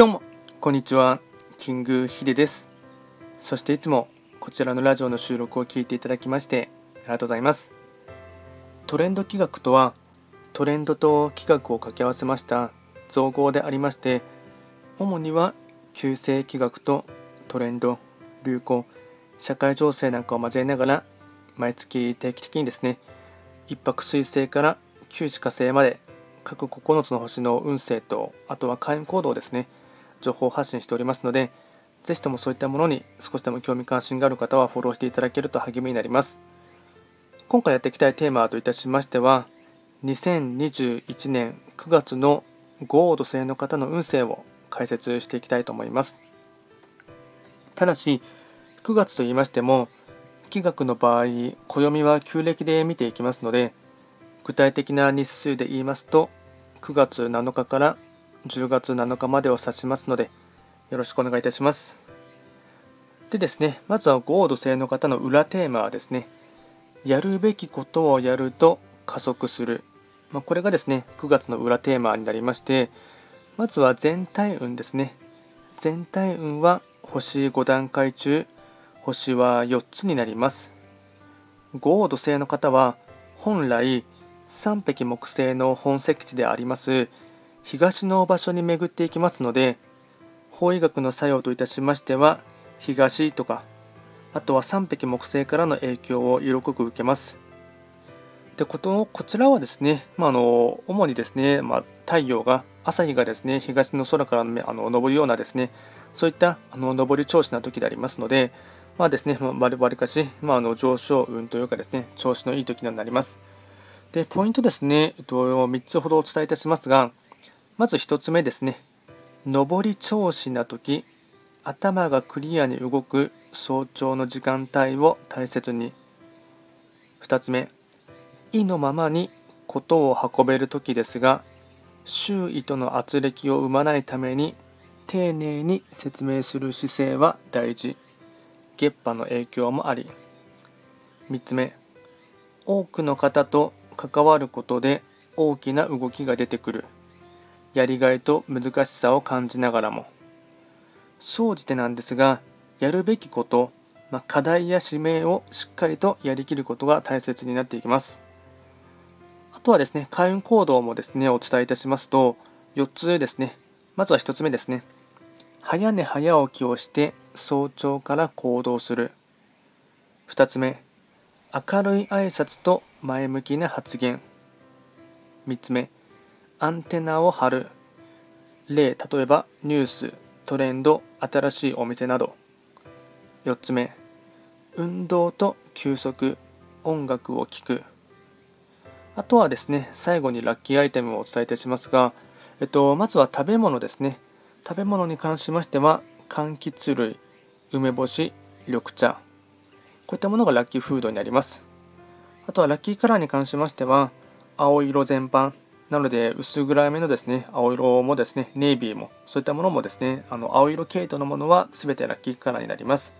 どうも、こんにちは。キングヒデです。そしていつもこちらのラジオの収録を聞いていただきましてありがとうございます。トレンド企画とは、トレンドと企画を掛け合わせました造語でありまして、主には旧世企画とトレンド、流行、社会情勢なんかを交えながら、毎月定期的にですね、一泊水星から九死火星まで各9つの星の運勢とあとは開運行動ですね情報発信しておりますのでぜひともそういったものに少しでも興味関心がある方はフォローしていただけると励みになります。今回やっていきたいテーマといたしましては2021年9月の豪土星の方の運勢を解説していきたいと思います。ただし9月と言いましても気学の場合暦は旧暦で見ていきますので具体的な日数で言いますと9月7日から10月7日までを指しますのでよろしくお願いいたします。でですねまずは合土星の方の裏テーマはですねやるべきことをやると加速する、まあ、これがですね9月の裏テーマになりましてまずは全体運ですね。全体運は星5段階中星は4つになります。合土星の方は本来三匹木星の本石地であります東の場所に巡っていきますので法医学の作用といたしましては東とかあとは三匹木星からの影響を色濃く受けます。でことこちらはですね、まあ、あの主にですね、まあ、太陽が朝日がですね東の空からあの昇るようなですねそういったあの昇り調子な時でありますのでまあですね、まあ、わりかし、まあ、あの上昇運というかですね調子のいい時になります。で、ポイントですね、えっと、3つほどお伝えいたしますが、まず1つ目ですね、上り調子な時、頭がクリアに動く早朝の時間帯を大切に。2つ目、意のままにことを運べる時ですが、周囲との圧力を生まないために丁寧に説明する姿勢は大事。月波の影響もあり。3つ目、多くの方と関わることで大きな動きが出てくるやりがいと難しさを感じながらも。総じてなんですがやるべきこと、まあ、課題や使命をしっかりとやりきることが大切になっていきます。あとはですね開運行動もですねお伝えいたしますと4つですね。まずは1つ目ですね。早寝早起きをして早朝から行動する。2つ目明るい挨拶と前向きな発言。3つ目アンテナを張る例例えばニューストレンド新しいお店など4つ目運動と休息音楽を聴くあとはですね最後にラッキーアイテムをお伝えいたしますが、えっと、まずは食べ物ですね食べ物に関しましては柑橘類梅干し緑茶こういったものがラッキーフードになります。あとはラッキーカラーに関しましては、青色全般。なので、薄暗めのですね、青色もですね、ネイビーも、そういったものもですね、あの青色系統のものは全てラッキーカラーになります。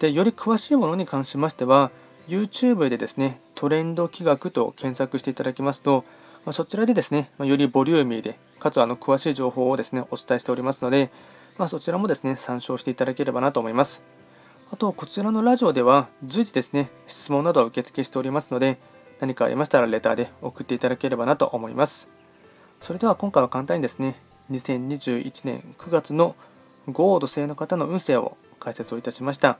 で、より詳しいものに関しましては、YouTube でですね、トレンド企画と検索していただきますと、ま、そちらでですね、まよりボリューミーで、かつあの詳しい情報をですね、お伝えしておりますので、まあ、そちらもですね、参照していただければなと思います。あと、こちらのラジオでは随時ですね、質問などを受付しておりますので、何かありましたらレターで送っていただければなと思います。それでは今回は簡単にですね、2021年9月の豪土星の方の運勢を解説をいたしました。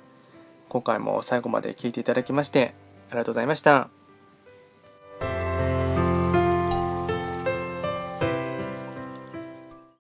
今回も最後まで聞いていただきましてありがとうございました。